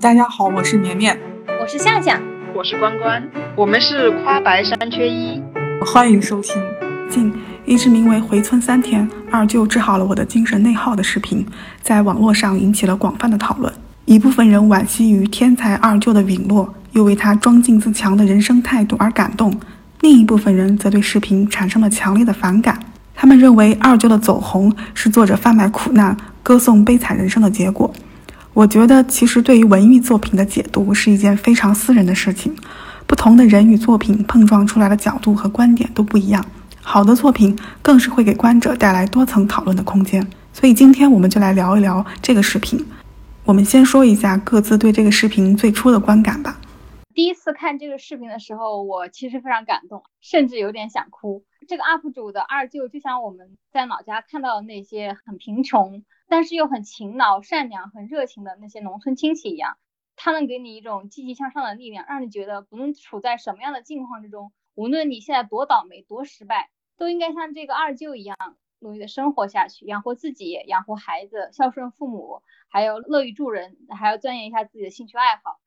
大家好，我是绵绵，我是夏夏，我是关关，我们是夸白三缺一，欢迎收听。近一支名为《回村三天，二舅治好了我的精神内耗》的视频，在网络上引起了广泛的讨论。一部分人惋惜于天才二舅的陨落，又为他装进自强的人生态度而感动；另一部分人则对视频产生了强烈的反感。他们认为二舅的走红是作者贩卖苦难、歌颂悲惨人生的结果。我觉得，其实对于文艺作品的解读是一件非常私人的事情，不同的人与作品碰撞出来的角度和观点都不一样。好的作品更是会给观者带来多层讨论的空间。所以今天我们就来聊一聊这个视频。我们先说一下各自对这个视频最初的观感吧。第一次看这个视频的时候，我其实非常感动，甚至有点想哭。这个 UP 主的二舅就像我们在老家看到的那些很贫穷，但是又很勤劳、善良、很热情的那些农村亲戚一样，他能给你一种积极向上的力量，让你觉得不论处在什么样的境况之中，无论你现在多倒霉、多失败，都应该像这个二舅一样努力的生活下去，养活自己，养活孩子，孝顺父母，还有乐于助人，还要钻研一下自己的兴趣爱好。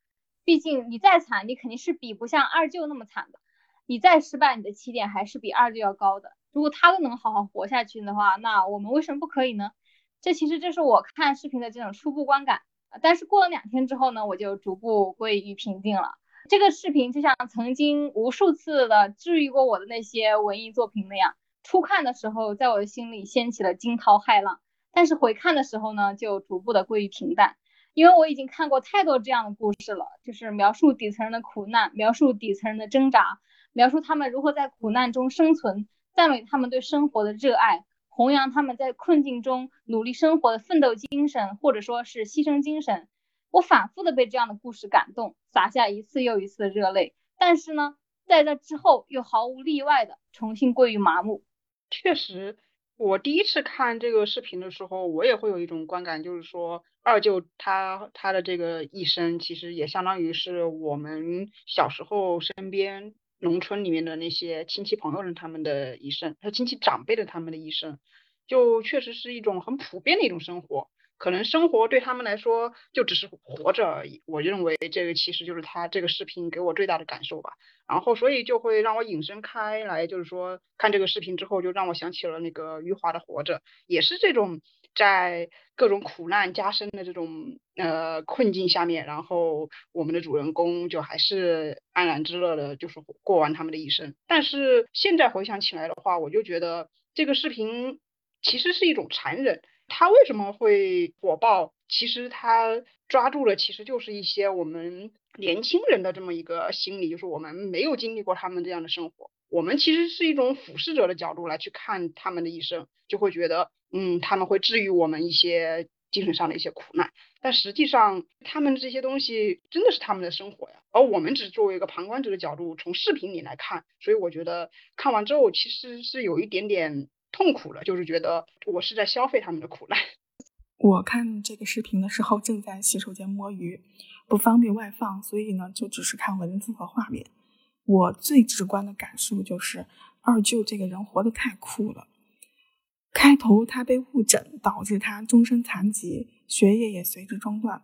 毕竟你再惨，你肯定是比不像二舅那么惨的。你再失败，你的起点还是比二舅要高的。如果他都能好好活下去的话，那我们为什么不可以呢？这其实这是我看视频的这种初步观感。但是过了两天之后呢，我就逐步归于平静了。这个视频就像曾经无数次的治愈过我的那些文艺作品那样，初看的时候在我的心里掀起了惊涛骇浪，但是回看的时候呢，就逐步的归于平淡。因为我已经看过太多这样的故事了，就是描述底层人的苦难，描述底层人的挣扎，描述他们如何在苦难中生存，赞美他们对生活的热爱，弘扬他们在困境中努力生活的奋斗精神，或者说是牺牲精神。我反复的被这样的故事感动，洒下一次又一次的热泪。但是呢，在这之后又毫无例外的重新归于麻木。确实。我第一次看这个视频的时候，我也会有一种观感，就是说二舅他他的这个一生，其实也相当于是我们小时候身边农村里面的那些亲戚朋友们他们的一生，他亲戚长辈的他们的一生，就确实是一种很普遍的一种生活。可能生活对他们来说就只是活着而已。我认为这个其实就是他这个视频给我最大的感受吧。然后所以就会让我引申开来，就是说看这个视频之后，就让我想起了那个余华的《活着》，也是这种在各种苦难加深的这种呃困境下面，然后我们的主人公就还是安然之乐的，就是过完他们的一生。但是现在回想起来的话，我就觉得这个视频其实是一种残忍。他为什么会火爆？其实他抓住了，其实就是一些我们年轻人的这么一个心理，就是我们没有经历过他们这样的生活，我们其实是一种俯视者的角度来去看他们的一生，就会觉得，嗯，他们会治愈我们一些精神上的一些苦难。但实际上，他们这些东西真的是他们的生活呀，而我们只作为一个旁观者的角度，从视频里来看。所以我觉得看完之后，其实是有一点点。痛苦了，就是觉得我是在消费他们的苦难。我看这个视频的时候正在洗手间摸鱼，不方便外放，所以呢就只是看文字和画面。我最直观的感受就是二舅这个人活得太酷了。开头他被误诊，导致他终身残疾，学业也随之中断。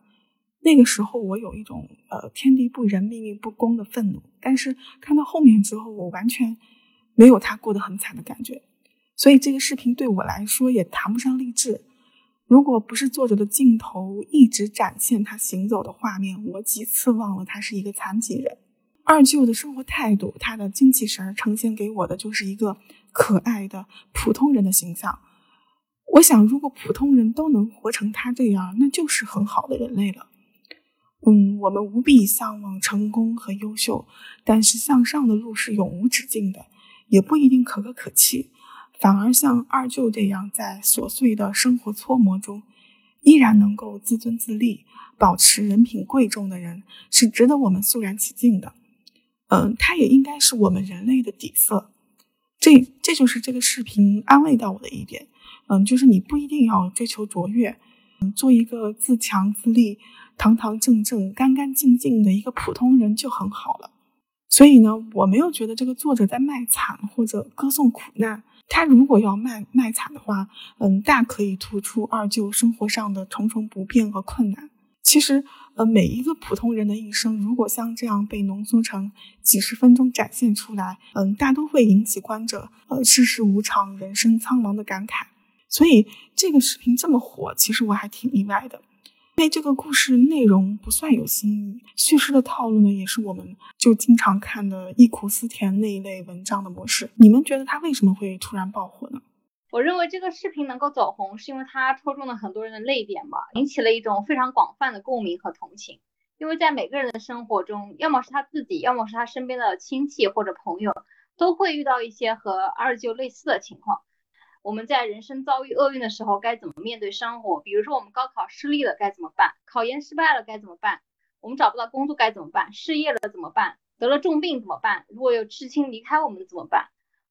那个时候我有一种呃天地不仁、命运不公的愤怒。但是看到后面之后，我完全没有他过得很惨的感觉。所以这个视频对我来说也谈不上励志。如果不是作者的镜头一直展现他行走的画面，我几次忘了他是一个残疾人。二舅的生活态度，他的精气神呈现给我的就是一个可爱的普通人的形象。我想，如果普通人都能活成他这样，那就是很好的人类了。嗯，我们无比向往成功和优秀，但是向上的路是永无止境的，也不一定可歌可泣。反而像二舅这样，在琐碎的生活搓磨中，依然能够自尊自立、保持人品贵重的人，是值得我们肃然起敬的。嗯，他也应该是我们人类的底色。这这就是这个视频安慰到我的一点。嗯，就是你不一定要追求卓越，嗯，做一个自强自立、堂堂正正、干干净净的一个普通人就很好了。所以呢，我没有觉得这个作者在卖惨或者歌颂苦难。他如果要卖卖惨的话，嗯，大可以突出二舅生活上的重重不便和困难。其实，呃，每一个普通人的一生，如果像这样被浓缩成几十分钟展现出来，嗯，大都会引起观者呃世事无常、人生苍茫的感慨。所以这个视频这么火，其实我还挺意外的。因为这个故事内容不算有新意，叙事的套路呢，也是我们就经常看的忆苦思甜那一类文章的模式。你们觉得它为什么会突然爆火呢？我认为这个视频能够走红，是因为它戳中了很多人的泪点吧，引起了一种非常广泛的共鸣和同情。因为在每个人的生活中，要么是他自己，要么是他身边的亲戚或者朋友，都会遇到一些和二舅类似的情况。我们在人生遭遇厄运的时候，该怎么面对生活？比如说，我们高考失利了该怎么办？考研失败了该怎么办？我们找不到工作该怎么办？失业了怎么办？得了重病怎么办？如果有至亲离开我们怎么办？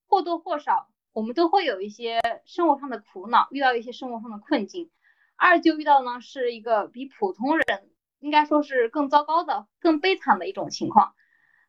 或多或少，我们都会有一些生活上的苦恼，遇到一些生活上的困境。二舅遇到呢，是一个比普通人应该说是更糟糕的、更悲惨的一种情况。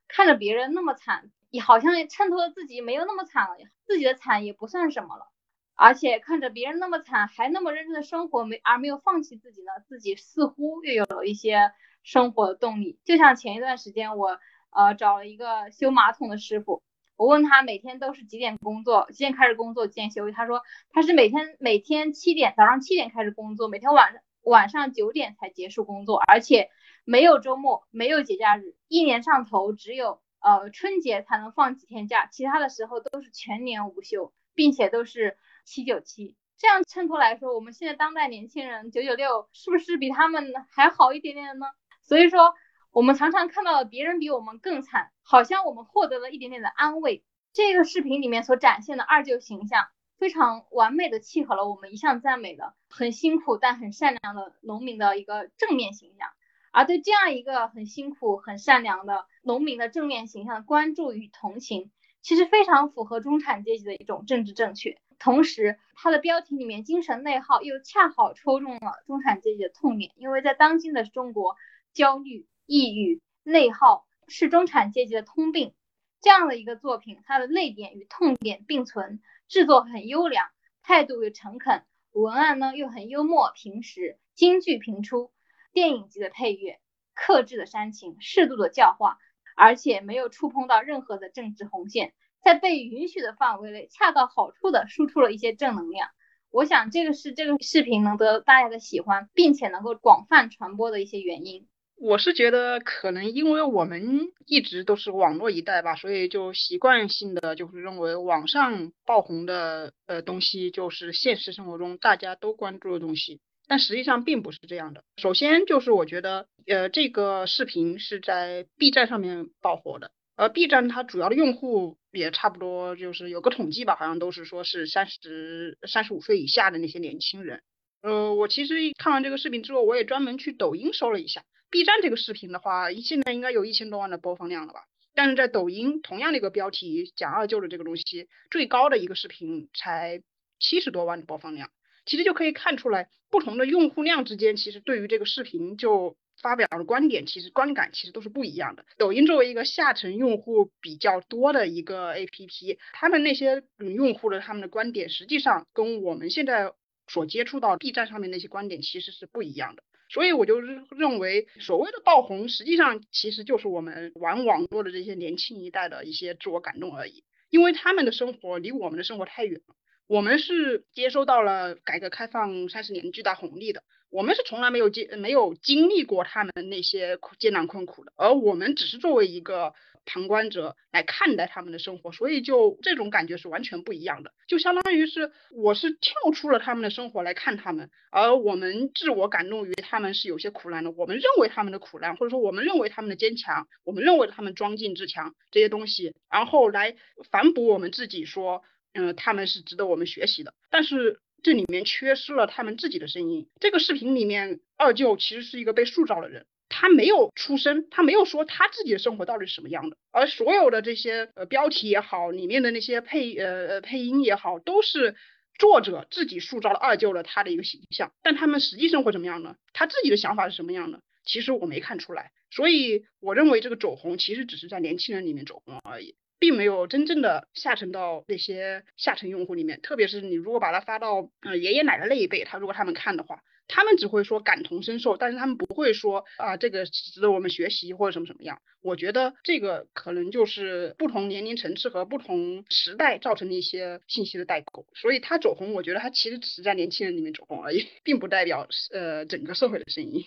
看着别人那么惨，也好像衬托自己没有那么惨了，自己的惨也不算什么了。而且看着别人那么惨，还那么认真的生活，没而没有放弃自己呢，自己似乎又有了一些生活的动力。就像前一段时间，我呃找了一个修马桶的师傅，我问他每天都是几点工作，几点开始工作，几点休息。他说他是每天每天七点早上七点开始工作，每天晚上晚上九点才结束工作，而且没有周末，没有节假日，一年上头只有呃春节才能放几天假，其他的时候都是全年无休，并且都是。七九七，这样衬托来说，我们现在当代年轻人九九六是不是比他们还好一点点呢？所以说，我们常常看到别人比我们更惨，好像我们获得了一点点的安慰。这个视频里面所展现的二舅形象，非常完美的契合了我们一向赞美的很辛苦但很善良的农民的一个正面形象。而对这样一个很辛苦很善良的农民的正面形象的关注与同情，其实非常符合中产阶级的一种政治正确。同时，它的标题里面“精神内耗”又恰好戳中了中产阶级的痛点，因为在当今的中国，焦虑、抑郁、内耗是中产阶级的通病。这样的一个作品，它的泪点与痛点并存，制作很优良，态度又诚恳，文案呢又很幽默平实，金句频出，电影级的配乐，克制的煽情，适度的教化，而且没有触碰到任何的政治红线。在被允许的范围内，恰到好处的输出了一些正能量。我想，这个是这个视频能得到大家的喜欢，并且能够广泛传播的一些原因。我是觉得，可能因为我们一直都是网络一代吧，所以就习惯性的就是认为网上爆红的呃东西就是现实生活中大家都关注的东西。但实际上并不是这样的。首先就是我觉得，呃，这个视频是在 B 站上面爆火的。呃，B 站它主要的用户也差不多，就是有个统计吧，好像都是说是三十三十五岁以下的那些年轻人。呃，我其实看完这个视频之后，我也专门去抖音搜了一下，B 站这个视频的话，现在应该有一千多万的播放量了吧？但是在抖音同样的一个标题讲二舅的这个东西，最高的一个视频才七十多万的播放量，其实就可以看出来，不同的用户量之间，其实对于这个视频就。发表的观点其实观感其实都是不一样的。抖音作为一个下沉用户比较多的一个 APP，他们那些嗯用户的他们的观点，实际上跟我们现在所接触到 B 站上面那些观点其实是不一样的。所以我就认为，所谓的爆红，实际上其实就是我们玩网络的这些年轻一代的一些自我感动而已，因为他们的生活离我们的生活太远了。我们是接收到了改革开放三十年巨大红利的。我们是从来没有经没有经历过他们那些艰难困苦的，而我们只是作为一个旁观者来看待他们的生活，所以就这种感觉是完全不一样的。就相当于是我是跳出了他们的生活来看他们，而我们自我感动于他们是有些苦难的，我们认为他们的苦难，或者说我们认为他们的坚强，我们认为他们装进自强这些东西，然后来反哺我们自己说，嗯，他们是值得我们学习的，但是。这里面缺失了他们自己的声音。这个视频里面，二舅其实是一个被塑造的人，他没有出声，他没有说他自己的生活到底是什么样的。而所有的这些呃标题也好，里面的那些配呃配音也好，都是作者自己塑造了二舅的他的一个形象。但他们实际生活怎么样呢？他自己的想法是什么样的？其实我没看出来。所以我认为这个走红其实只是在年轻人里面走红而已。并没有真正的下沉到那些下沉用户里面，特别是你如果把它发到呃爷爷奶奶那一辈，他如果他们看的话，他们只会说感同身受，但是他们不会说啊这个值得我们学习或者什么什么样。我觉得这个可能就是不同年龄层次和不同时代造成的一些信息的代沟。所以他走红，我觉得他其实只是在年轻人里面走红而已，并不代表呃整个社会的声音。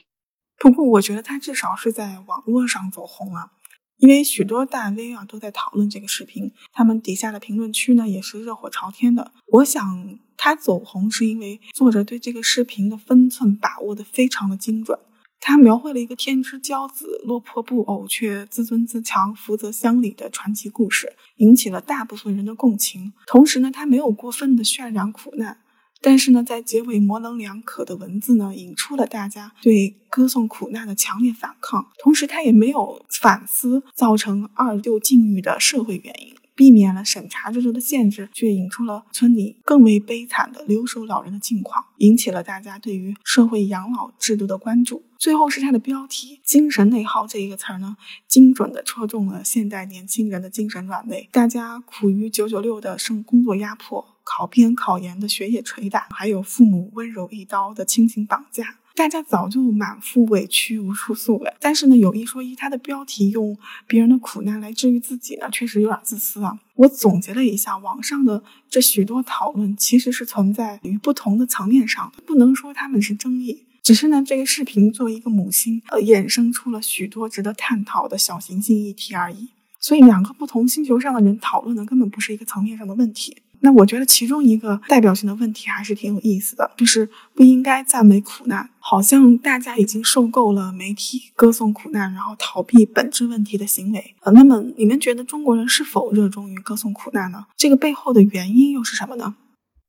不过我觉得他至少是在网络上走红了。因为许多大 V 啊都在讨论这个视频，他们底下的评论区呢也是热火朝天的。我想他走红是因为作者对这个视频的分寸把握的非常的精准。他描绘了一个天之骄子落魄不偶却自尊自强、福泽乡里的传奇故事，引起了大部分人的共情。同时呢，他没有过分的渲染苦难。但是呢，在结尾模棱两可的文字呢，引出了大家对歌颂苦难的强烈反抗。同时，他也没有反思造成二舅境遇的社会原因，避免了审查制度的限制，却引出了村里更为悲惨的留守老人的境况，引起了大家对于社会养老制度的关注。最后是他的标题“精神内耗”这一个词儿呢，精准的戳中了现代年轻人的精神软肋。大家苦于九九六的生工作压迫。考编考研的学业捶打，还有父母温柔一刀的亲情绑架，大家早就满腹委屈无处诉了。但是呢，有一说一，他的标题用别人的苦难来治愈自己呢，确实有点自私啊。我总结了一下，网上的这许多讨论其实是存在于不同的层面上的，不能说他们是争议。只是呢，这个视频作为一个母星，呃，衍生出了许多值得探讨的小行星议题而已。所以，两个不同星球上的人讨论的根本不是一个层面上的问题。那我觉得其中一个代表性的问题还是挺有意思的，就是不应该赞美苦难，好像大家已经受够了媒体歌颂苦难，然后逃避本质问题的行为。呃，那么你们觉得中国人是否热衷于歌颂苦难呢？这个背后的原因又是什么呢？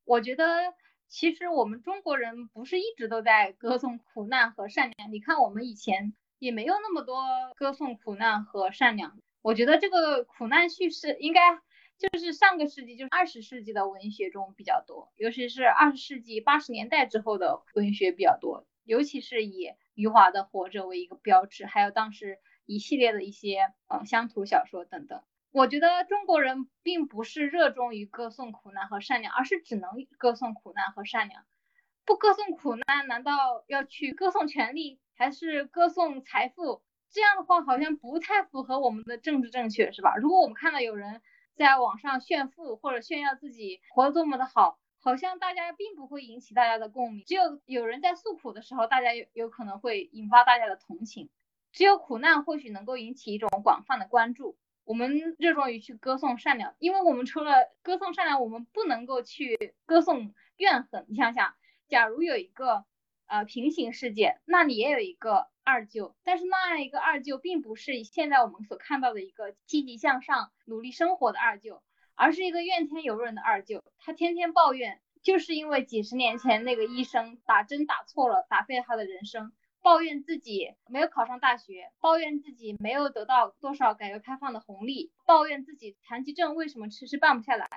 我觉得其实我们中国人不是一直都在歌颂苦难和善良，你看我们以前也没有那么多歌颂苦难和善良。我觉得这个苦难叙事应该。就是上个世纪，就是二十世纪的文学中比较多，尤其是二十世纪八十年代之后的文学比较多，尤其是以余华的《活着》为一个标志，还有当时一系列的一些呃乡土小说等等。我觉得中国人并不是热衷于歌颂苦难和善良，而是只能歌颂苦难和善良。不歌颂苦难，难道要去歌颂权力，还是歌颂财富？这样的话好像不太符合我们的政治正确，是吧？如果我们看到有人。在网上炫富或者炫耀自己活得多么的好，好像大家并不会引起大家的共鸣。只有有人在诉苦的时候，大家有有可能会引发大家的同情。只有苦难或许能够引起一种广泛的关注。我们热衷于去歌颂善良，因为我们除了歌颂善良，我们不能够去歌颂怨恨。你想想，假如有一个呃平行世界，那里也有一个。二舅，但是那样一个二舅，并不是现在我们所看到的一个积极向上、努力生活的二舅，而是一个怨天尤人的二舅。他天天抱怨，就是因为几十年前那个医生打针打错了，打废了他的人生；抱怨自己没有考上大学，抱怨自己没有得到多少改革开放的红利，抱怨自己残疾证为什么迟迟办不下来，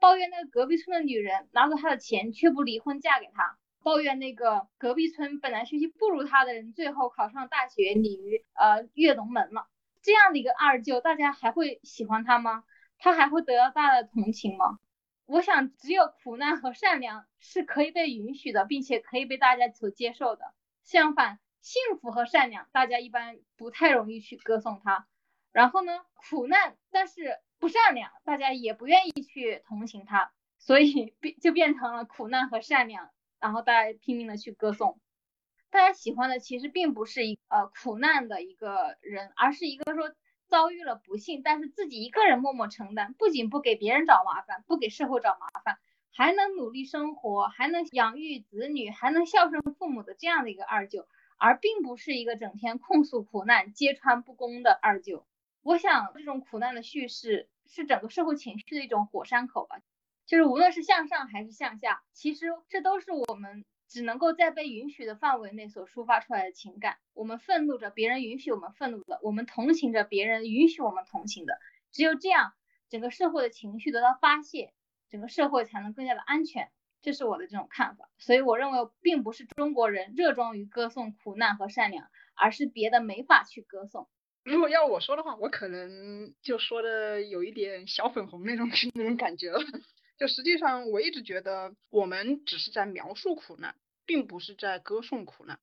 抱怨那个隔壁村的女人拿走他的钱却不离婚嫁给他。抱怨那个隔壁村本来学习不如他的人，最后考上大学，鲤鱼呃跃龙门了。这样的一个二舅，大家还会喜欢他吗？他还会得到大家的同情吗？我想，只有苦难和善良是可以被允许的，并且可以被大家所接受的。相反，幸福和善良，大家一般不太容易去歌颂他。然后呢，苦难但是不善良，大家也不愿意去同情他，所以变就变成了苦难和善良。然后大家拼命的去歌颂，大家喜欢的其实并不是一呃苦难的一个人，而是一个说遭遇了不幸，但是自己一个人默默承担，不仅不给别人找麻烦，不给社会找麻烦，还能努力生活，还能养育子女，还能孝顺父母的这样的一个二舅，而并不是一个整天控诉苦难、揭穿不公的二舅。我想这种苦难的叙事是整个社会情绪的一种火山口吧。就是无论是向上还是向下，其实这都是我们只能够在被允许的范围内所抒发出来的情感。我们愤怒着，别人允许我们愤怒的；我们同情着，别人允许我们同情的。只有这样，整个社会的情绪得到发泄，整个社会才能更加的安全。这是我的这种看法。所以我认为，并不是中国人热衷于歌颂苦难和善良，而是别的没法去歌颂。如果要我说的话，我可能就说的有一点小粉红那种 那种感觉了。就实际上，我一直觉得我们只是在描述苦难，并不是在歌颂苦难。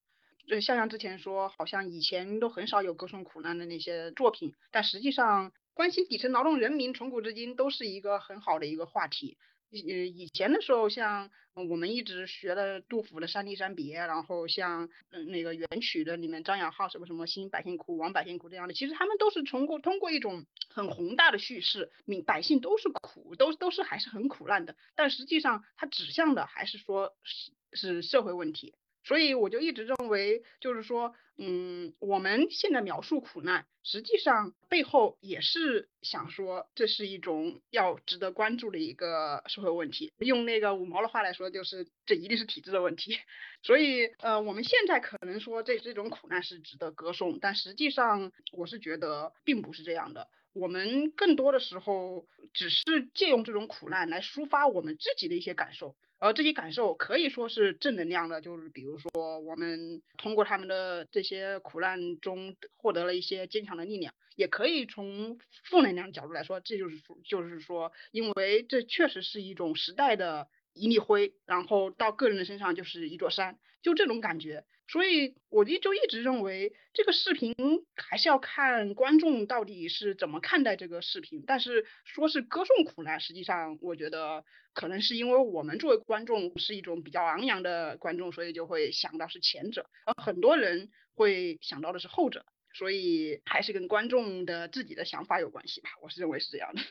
就像像之前说，好像以前都很少有歌颂苦难的那些作品，但实际上关心底层劳动人民从古至今都是一个很好的一个话题。以以前的时候，像我们一直学的杜甫的《山地山别》，然后像嗯那个元曲的里面张养浩什么什么兴百姓苦，亡百姓苦这样的，其实他们都是通过通过一种很宏大的叙事，民百姓都是苦，都都是还是很苦难的，但实际上它指向的还是说是是社会问题。所以我就一直认为，就是说，嗯，我们现在描述苦难，实际上背后也是想说，这是一种要值得关注的一个社会问题。用那个五毛的话来说，就是这一定是体制的问题。所以，呃，我们现在可能说这这种苦难是值得歌颂，但实际上我是觉得并不是这样的。我们更多的时候只是借用这种苦难来抒发我们自己的一些感受。而这些感受可以说是正能量的，就是比如说我们通过他们的这些苦难中获得了一些坚强的力量，也可以从负能量角度来说，这就是说就是说，因为这确实是一种时代的一粒灰，然后到个人的身上就是一座山，就这种感觉。所以我就就一直认为这个视频还是要看观众到底是怎么看待这个视频。但是说是歌颂苦难，实际上我觉得可能是因为我们作为观众是一种比较昂扬的观众，所以就会想到是前者，而很多人会想到的是后者。所以还是跟观众的自己的想法有关系吧，我是认为是这样的。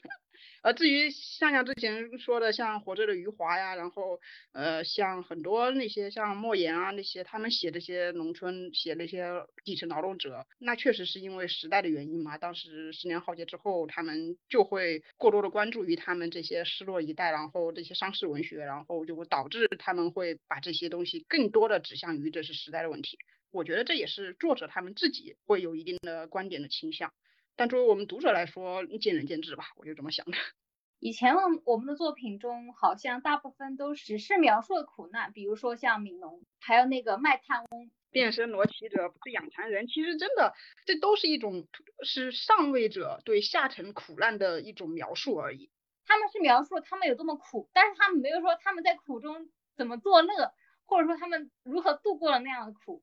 呃，至于像像之前说的，像活着的余华呀，然后呃，像很多那些像莫言啊那些，他们写这些农村，写那些底层劳动者，那确实是因为时代的原因嘛。当时十年浩劫之后，他们就会过多的关注于他们这些失落一代，然后这些伤势文学，然后就会导致他们会把这些东西更多的指向于这是时代的问题。我觉得这也是作者他们自己会有一定的观点的倾向。但作为我们读者来说，见仁见智吧，我就这么想的。以前我们的作品中，好像大部分都只是描述了苦难，比如说像悯农，还有那个卖炭翁、变身罗骑者不是养蚕人。其实真的，这都是一种是上位者对下层苦难的一种描述而已。他们是描述他们有多么苦，但是他们没有说他们在苦中怎么作乐，或者说他们如何度过了那样的苦。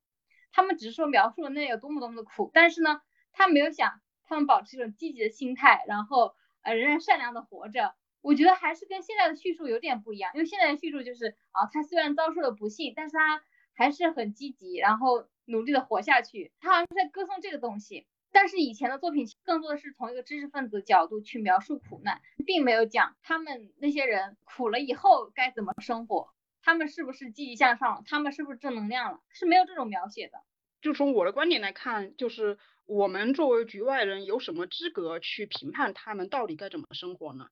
他们只是说描述了那有多么多么的苦，但是呢，他没有想。他们保持一种积极的心态，然后呃仍然善良的活着。我觉得还是跟现在的叙述有点不一样，因为现在的叙述就是啊，他虽然遭受了不幸，但是他还是很积极，然后努力的活下去。他好像是在歌颂这个东西。但是以前的作品更多的是从一个知识分子的角度去描述苦难，并没有讲他们那些人苦了以后该怎么生活，他们是不是积极向上，他们是不是正能量了，是没有这种描写的。就从我的观点来看，就是我们作为局外人，有什么资格去评判他们到底该怎么生活呢？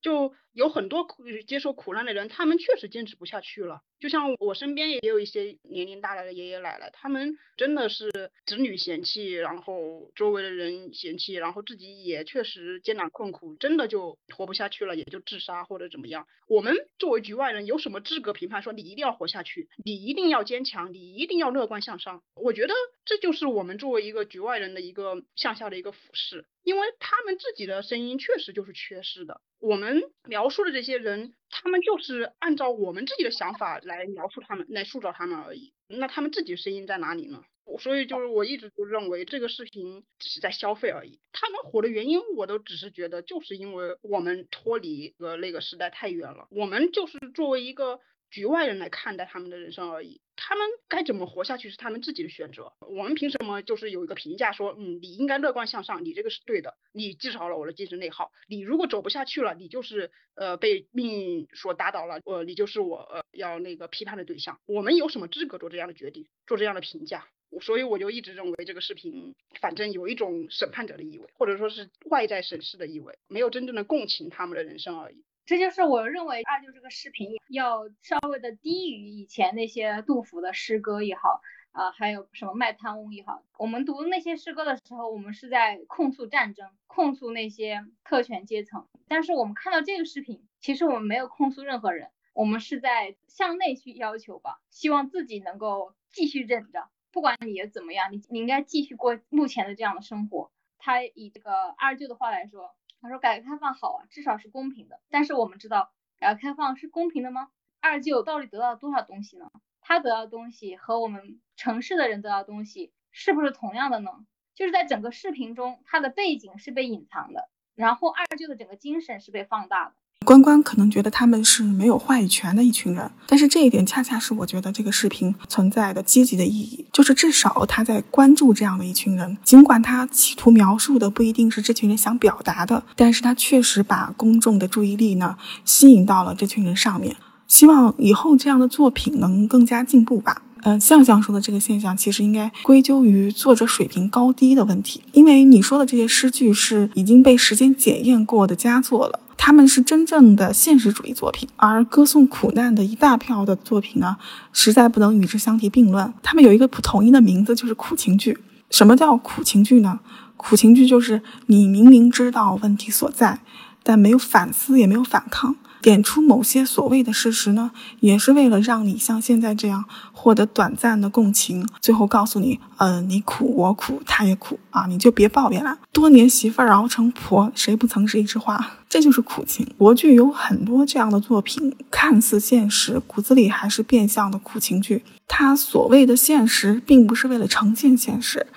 就有很多苦接受苦难的人，他们确实坚持不下去了。就像我身边也有一些年龄大了的爷爷奶奶，他们真的是子女嫌弃，然后周围的人嫌弃，然后自己也确实艰难困苦，真的就活不下去了，也就自杀或者怎么样。我们作为局外人，有什么资格评判说你一定要活下去，你一定要坚强，你一定要乐观向上？我觉得这就是我们作为一个局外人的一个向下的一个俯视。因为他们自己的声音确实就是缺失的，我们描述的这些人，他们就是按照我们自己的想法来描述他们，来塑造他们而已。那他们自己的声音在哪里呢？所以就是我一直都认为这个视频只是在消费而已。他们火的原因，我都只是觉得就是因为我们脱离呃那个时代太远了，我们就是作为一个。局外人来看待他们的人生而已，他们该怎么活下去是他们自己的选择。我们凭什么就是有一个评价说，嗯，你应该乐观向上，你这个是对的，你制造了我的精神内耗。你如果走不下去了，你就是呃被命运所打倒了，呃，你就是我呃要那个批判的对象。我们有什么资格做这样的决定，做这样的评价？所以我就一直认为这个视频反正有一种审判者的意味，或者说是外在审视的意味，没有真正的共情他们的人生而已。这就是我认为二舅这个视频要稍微的低于以前那些杜甫的诗歌也好，啊，还有什么卖炭翁也好。我们读那些诗歌的时候，我们是在控诉战争，控诉那些特权阶层。但是我们看到这个视频，其实我们没有控诉任何人，我们是在向内去要求吧，希望自己能够继续忍着，不管你怎么样，你你应该继续过目前的这样的生活。他以这个二舅的话来说。他说改革开放好啊，至少是公平的。但是我们知道，改革开放是公平的吗？二舅到底得到了多少东西呢？他得到的东西和我们城市的人得到的东西是不是同样的呢？就是在整个视频中，他的背景是被隐藏的，然后二舅的整个精神是被放大的。关关可能觉得他们是没有话语权的一群人，但是这一点恰恰是我觉得这个视频存在的积极的意义，就是至少他在关注这样的一群人，尽管他企图描述的不一定是这群人想表达的，但是他确实把公众的注意力呢吸引到了这群人上面。希望以后这样的作品能更加进步吧。嗯，向向说的这个现象，其实应该归咎于作者水平高低的问题。因为你说的这些诗句是已经被时间检验过的佳作了，他们是真正的现实主义作品。而歌颂苦难的一大票的作品呢，实在不能与之相提并论。他们有一个不统一的名字，就是苦情剧。什么叫苦情剧呢？苦情剧就是你明明知道问题所在，但没有反思，也没有反抗。点出某些所谓的事实呢，也是为了让你像现在这样获得短暂的共情，最后告诉你，嗯，你苦我苦，他也苦啊，你就别抱怨了。多年媳妇熬成婆，谁不曾是一枝花？这就是苦情。国剧有很多这样的作品，看似现实，骨子里还是变相的苦情剧。它所谓的现实，并不是为了呈现现实，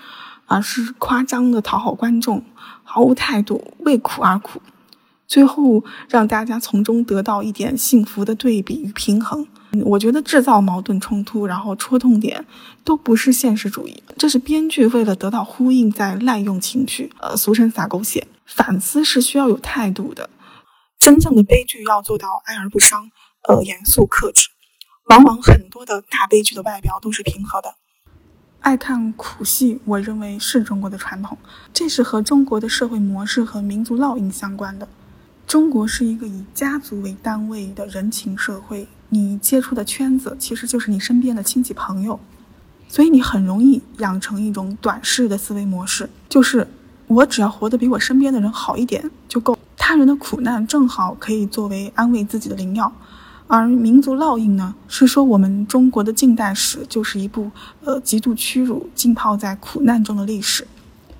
而是夸张的讨好观众，毫无态度，为苦而苦。最后让大家从中得到一点幸福的对比与平衡，我觉得制造矛盾冲突，然后戳痛点，都不是现实主义，这是编剧为了得到呼应在滥用情绪，呃，俗称撒狗血。反思是需要有态度的，真正的悲剧要做到哀而不伤，呃，严肃克制。往往很多的大悲剧的外表都是平和的。爱看苦戏，我认为是中国的传统，这是和中国的社会模式和民族烙印相关的。中国是一个以家族为单位的人情社会，你接触的圈子其实就是你身边的亲戚朋友，所以你很容易养成一种短视的思维模式，就是我只要活得比我身边的人好一点就够，他人的苦难正好可以作为安慰自己的灵药。而民族烙印呢，是说我们中国的近代史就是一部呃极度屈辱、浸泡在苦难中的历史。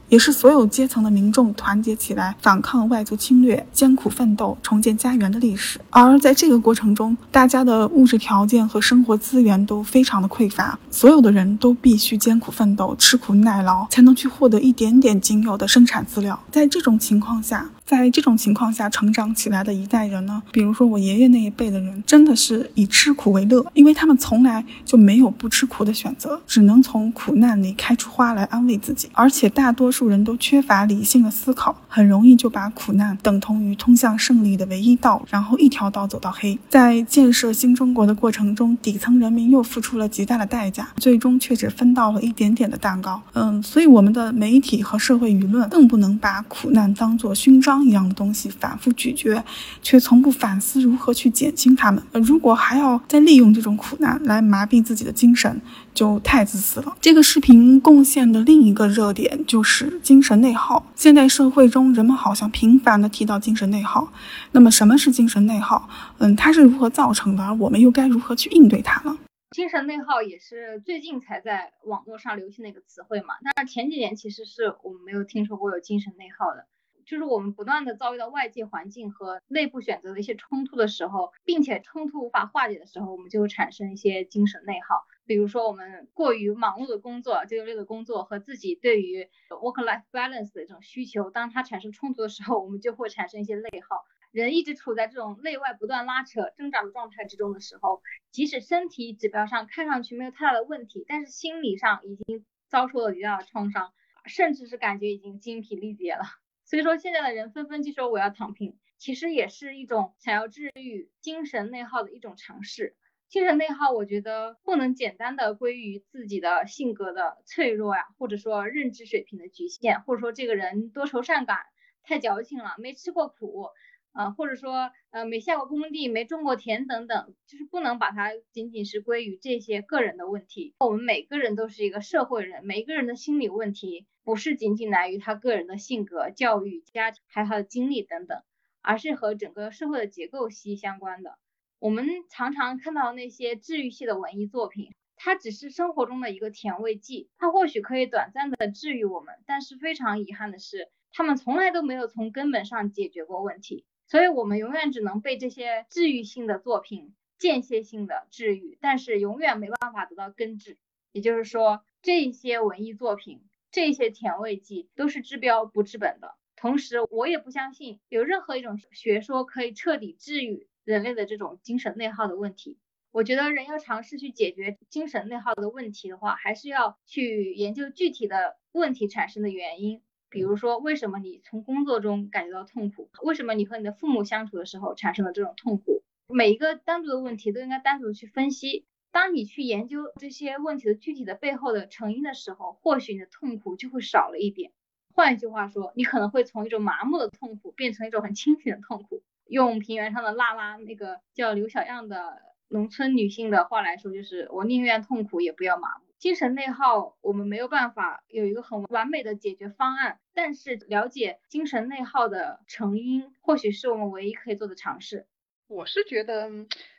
也是所有阶层的民众团结起来反抗外族侵略、艰苦奋斗、重建家园的历史。而在这个过程中，大家的物质条件和生活资源都非常的匮乏，所有的人都必须艰苦奋斗、吃苦耐劳，才能去获得一点点仅有的生产资料。在这种情况下，在这种情况下成长起来的一代人呢，比如说我爷爷那一辈的人，真的是以吃苦为乐，因为他们从来就没有不吃苦的选择，只能从苦难里开出花来安慰自己。而且大多数人都缺乏理性的思考，很容易就把苦难等同于通向胜利的唯一道，然后一条道走到黑。在建设新中国的过程中，底层人民又付出了极大的代价，最终却只分到了一点点的蛋糕。嗯，所以我们的媒体和社会舆论更不能把苦难当作勋章。一样的东西反复咀嚼，却从不反思如何去减轻它们。如果还要再利用这种苦难来麻痹自己的精神，就太自私了。这个视频贡献的另一个热点就是精神内耗。现代社会中，人们好像频繁的提到精神内耗。那么，什么是精神内耗？嗯，它是如何造成的？而我们又该如何去应对它呢？精神内耗也是最近才在网络上流行的一个词汇嘛。但是前几年其实是我们没有听说过有精神内耗的。就是我们不断的遭遇到外界环境和内部选择的一些冲突的时候，并且冲突无法化解的时候，我们就会产生一些精神内耗。比如说，我们过于忙碌的工作、九九六的工作和自己对于 work-life balance 的这种需求，当它产生冲突的时候，我们就会产生一些内耗。人一直处在这种内外不断拉扯、挣扎的状态之中的时候，即使身体指标上看上去没有太大的问题，但是心理上已经遭受了极大的创伤，甚至是感觉已经精疲力竭了。所以说，现在的人纷纷就说我要躺平，其实也是一种想要治愈精神内耗的一种尝试。精神内耗，我觉得不能简单的归于自己的性格的脆弱呀，或者说认知水平的局限，或者说这个人多愁善感、太矫情了，没吃过苦。呃，或者说，呃，没下过工地，没种过田等等，就是不能把它仅仅是归于这些个人的问题。我们每个人都是一个社会人，每一个人的心理问题不是仅仅来于他个人的性格、教育、家庭，还有他的经历等等，而是和整个社会的结构息息相关的。我们常常看到那些治愈系的文艺作品，它只是生活中的一个甜味剂，它或许可以短暂的治愈我们，但是非常遗憾的是，他们从来都没有从根本上解决过问题。所以，我们永远只能被这些治愈性的作品间歇性的治愈，但是永远没办法得到根治。也就是说，这些文艺作品，这些甜味剂都是治标不治本的。同时，我也不相信有任何一种学说可以彻底治愈人类的这种精神内耗的问题。我觉得人要尝试去解决精神内耗的问题的话，还是要去研究具体的问题产生的原因。比如说，为什么你从工作中感觉到痛苦？为什么你和你的父母相处的时候产生了这种痛苦？每一个单独的问题都应该单独去分析。当你去研究这些问题的具体的背后的成因的时候，或许你的痛苦就会少了一点。换一句话说，你可能会从一种麻木的痛苦变成一种很清醒的痛苦。用平原上的娜拉那个叫刘小样的农村女性的话来说，就是我宁愿痛苦也不要麻木。精神内耗，我们没有办法有一个很完美的解决方案，但是了解精神内耗的成因，或许是我们唯一可以做的尝试。我是觉得，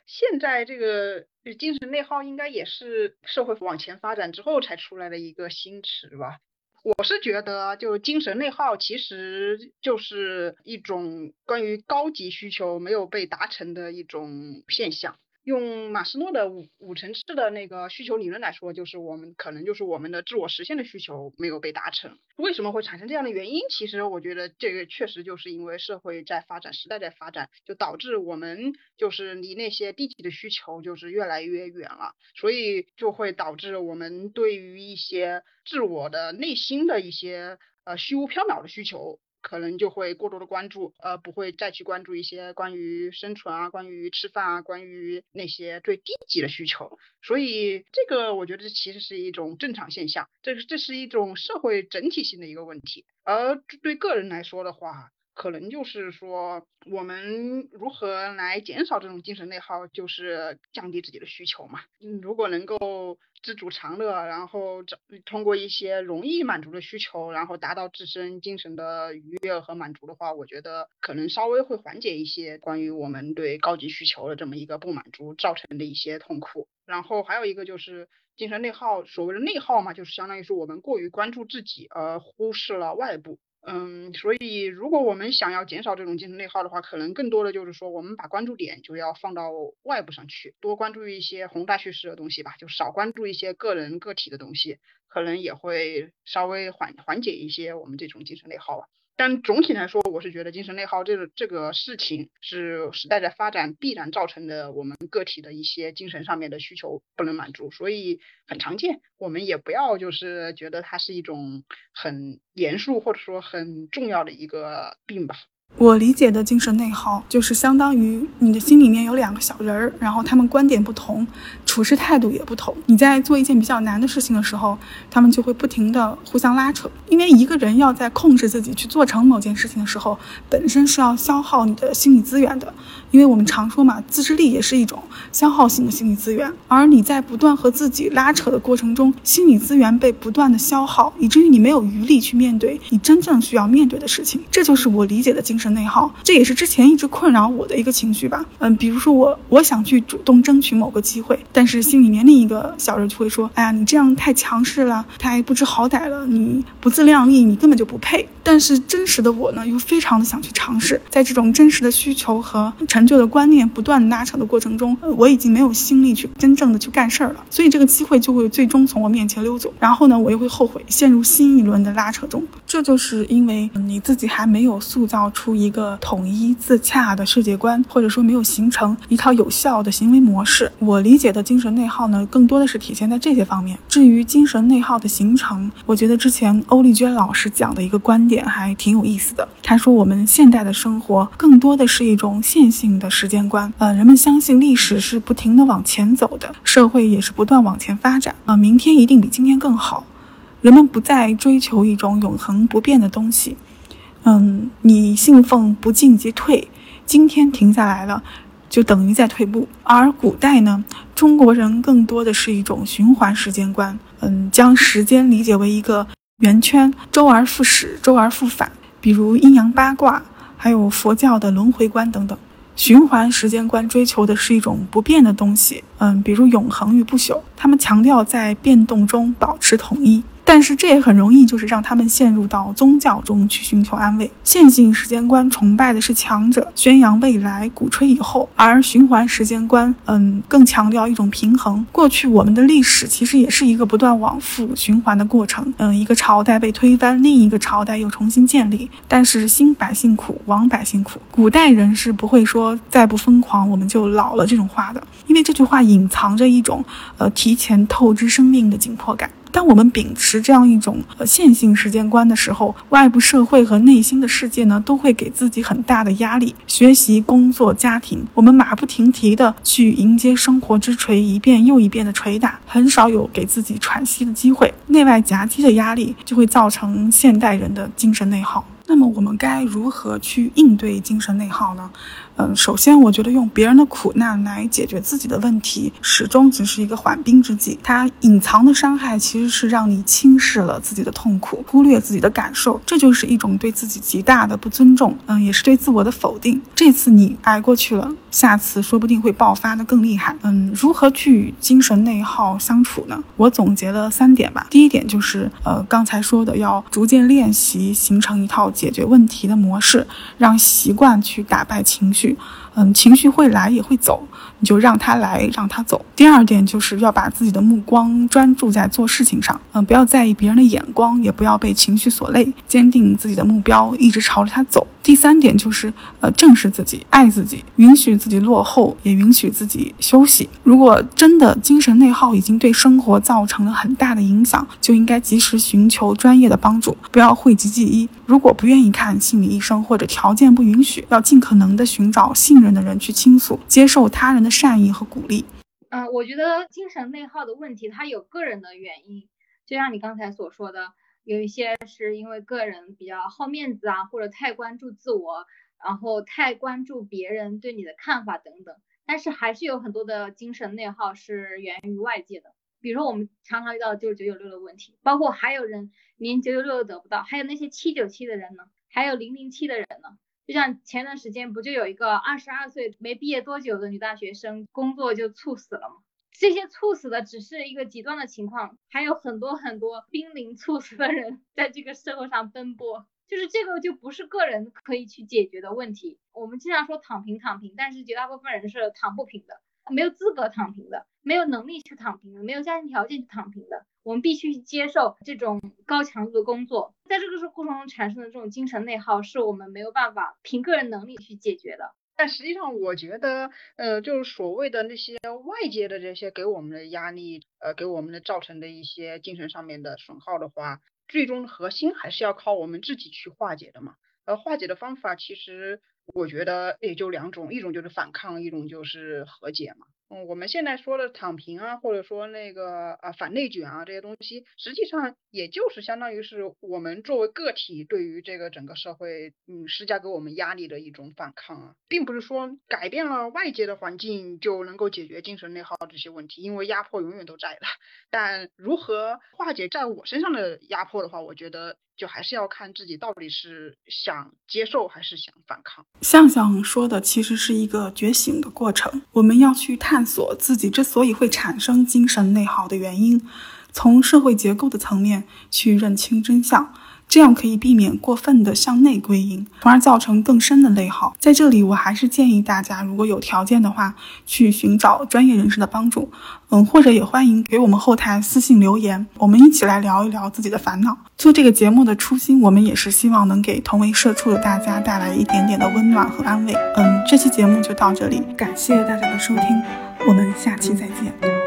现在这个精神内耗应该也是社会往前发展之后才出来的一个新词吧。我是觉得，就精神内耗其实就是一种关于高级需求没有被达成的一种现象。用马斯诺的五五层次的那个需求理论来说，就是我们可能就是我们的自我实现的需求没有被达成。为什么会产生这样的原因？其实我觉得这个确实就是因为社会在发展，时代在发展，就导致我们就是离那些低级的需求就是越来越远了，所以就会导致我们对于一些自我的内心的一些呃虚无缥缈的需求。可能就会过多的关注，呃，不会再去关注一些关于生存啊、关于吃饭啊、关于那些最低级的需求。所以这个我觉得其实是一种正常现象，这是这是一种社会整体性的一个问题。而对个人来说的话，可能就是说我们如何来减少这种精神内耗，就是降低自己的需求嘛。嗯，如果能够。知足常乐，然后找通过一些容易满足的需求，然后达到自身精神的愉悦和满足的话，我觉得可能稍微会缓解一些关于我们对高级需求的这么一个不满足造成的一些痛苦。然后还有一个就是精神内耗，所谓的内耗嘛，就是相当于是我们过于关注自己而忽视了外部。嗯，所以如果我们想要减少这种精神内耗的话，可能更多的就是说，我们把关注点就要放到外部上去，多关注一些宏大叙事的东西吧，就少关注一些个人个体的东西，可能也会稍微缓缓解一些我们这种精神内耗吧。但总体来说，我是觉得精神内耗这个这个事情是时代的发展必然造成的，我们个体的一些精神上面的需求不能满足，所以很常见。我们也不要就是觉得它是一种很严肃或者说很重要的一个病吧。我理解的精神内耗，就是相当于你的心里面有两个小人儿，然后他们观点不同，处事态度也不同。你在做一件比较难的事情的时候，他们就会不停的互相拉扯。因为一个人要在控制自己去做成某件事情的时候，本身是要消耗你的心理资源的。因为我们常说嘛，自制力也是一种消耗性的心理资源。而你在不断和自己拉扯的过程中，心理资源被不断的消耗，以至于你没有余力去面对你真正需要面对的事情。这就是我理解的精神是内耗，这也是之前一直困扰我的一个情绪吧。嗯，比如说我我想去主动争取某个机会，但是心里面另一个小人就会说：“哎呀，你这样太强势了，太不知好歹了，你不自量力，你根本就不配。”但是真实的我呢，又非常的想去尝试，在这种真实的需求和成就的观念不断拉扯的过程中，我已经没有心力去真正的去干事儿了，所以这个机会就会最终从我面前溜走，然后呢，我又会后悔，陷入新一轮的拉扯中。这就是因为你自己还没有塑造出一个统一自洽的世界观，或者说没有形成一套有效的行为模式。我理解的精神内耗呢，更多的是体现在这些方面。至于精神内耗的形成，我觉得之前欧丽娟老师讲的一个观点还挺有意思的。他说，我们现代的生活更多的是一种线性的时间观，呃，人们相信历史是不停的往前走的，社会也是不断往前发展，啊，明天一定比今天更好。人们不再追求一种永恒不变的东西，嗯，你信奉不进即退，今天停下来了，就等于在退步。而古代呢，中国人更多的是一种循环时间观，嗯，将时间理解为一个。圆圈周而复始，周而复返，比如阴阳八卦，还有佛教的轮回观等等。循环时间观追求的是一种不变的东西，嗯，比如永恒与不朽。他们强调在变动中保持统一。但是这也很容易就是让他们陷入到宗教中去寻求安慰。线性时间观崇拜的是强者，宣扬未来，鼓吹以后；而循环时间观，嗯，更强调一种平衡。过去我们的历史其实也是一个不断往复循环的过程，嗯，一个朝代被推翻，另一个朝代又重新建立。但是兴百姓苦，亡百姓苦。古代人是不会说再不疯狂我们就老了这种话的，因为这句话隐藏着一种呃提前透支生命的紧迫感。当我们秉持这样一种呃线性时间观的时候，外部社会和内心的世界呢，都会给自己很大的压力。学习、工作、家庭，我们马不停蹄的去迎接生活之锤，一遍又一遍的捶打，很少有给自己喘息的机会。内外夹击的压力，就会造成现代人的精神内耗。那么我们该如何去应对精神内耗呢？嗯，首先我觉得用别人的苦难来解决自己的问题，始终只是一个缓兵之计。它隐藏的伤害其实是让你轻视了自己的痛苦，忽略自己的感受，这就是一种对自己极大的不尊重。嗯，也是对自我的否定。这次你挨过去了，下次说不定会爆发的更厉害。嗯，如何去与精神内耗相处呢？我总结了三点吧。第一点就是，呃，刚才说的要逐渐练习，形成一套解决问题的模式，让习惯去打败情绪。嗯，情绪会来也会走，你就让它来，让它走。第二点就是要把自己的目光专注在做事情上，嗯，不要在意别人的眼光，也不要被情绪所累，坚定自己的目标，一直朝着它走。第三点就是，呃，正视自己，爱自己，允许自己落后，也允许自己休息。如果真的精神内耗已经对生活造成了很大的影响，就应该及时寻求专业的帮助，不要讳疾忌医。如果不愿意看心理医生或者条件不允许，要尽可能的寻找信任的人去倾诉，接受他人的善意和鼓励。嗯，我觉得精神内耗的问题，它有个人的原因，就像你刚才所说的，有一些是因为个人比较好面子啊，或者太关注自我，然后太关注别人对你的看法等等。但是还是有很多的精神内耗是源于外界的。比如说我们常常遇到的就是九九六的问题，包括还有人连九九六都得不到，还有那些七九七的人呢，还有零零七的人呢。就像前段时间不就有一个二十二岁没毕业多久的女大学生工作就猝死了吗？这些猝死的只是一个极端的情况，还有很多很多濒临猝死的人在这个社会上奔波，就是这个就不是个人可以去解决的问题。我们经常说躺平躺平，但是绝大部分人是躺不平的。没有资格躺平的，没有能力去躺平的，没有家庭条件去躺平的，我们必须去接受这种高强度的工作，在这个过程中产生的这种精神内耗，是我们没有办法凭个人能力去解决的。但实际上，我觉得，呃，就是所谓的那些外界的这些给我们的压力，呃，给我们的造成的一些精神上面的损耗的话，最终核心还是要靠我们自己去化解的嘛。呃，化解的方法其实。我觉得也就两种，一种就是反抗，一种就是和解嘛。嗯，我们现在说的躺平啊，或者说那个啊反内卷啊这些东西，实际上也就是相当于是我们作为个体对于这个整个社会嗯施加给我们压力的一种反抗啊，并不是说改变了外界的环境就能够解决精神内耗这些问题，因为压迫永远都在的。但如何化解在我身上的压迫的话，我觉得就还是要看自己到底是想接受还是想反抗。向向说的其实是一个觉醒的过程，我们要去探。探索自己之所以会产生精神内耗的原因，从社会结构的层面去认清真相。这样可以避免过分的向内归因，从而造成更深的内耗。在这里，我还是建议大家，如果有条件的话，去寻找专业人士的帮助。嗯，或者也欢迎给我们后台私信留言，我们一起来聊一聊自己的烦恼。做这个节目的初心，我们也是希望能给同为社畜的大家带来一点点的温暖和安慰。嗯，这期节目就到这里，感谢大家的收听，我们下期再见。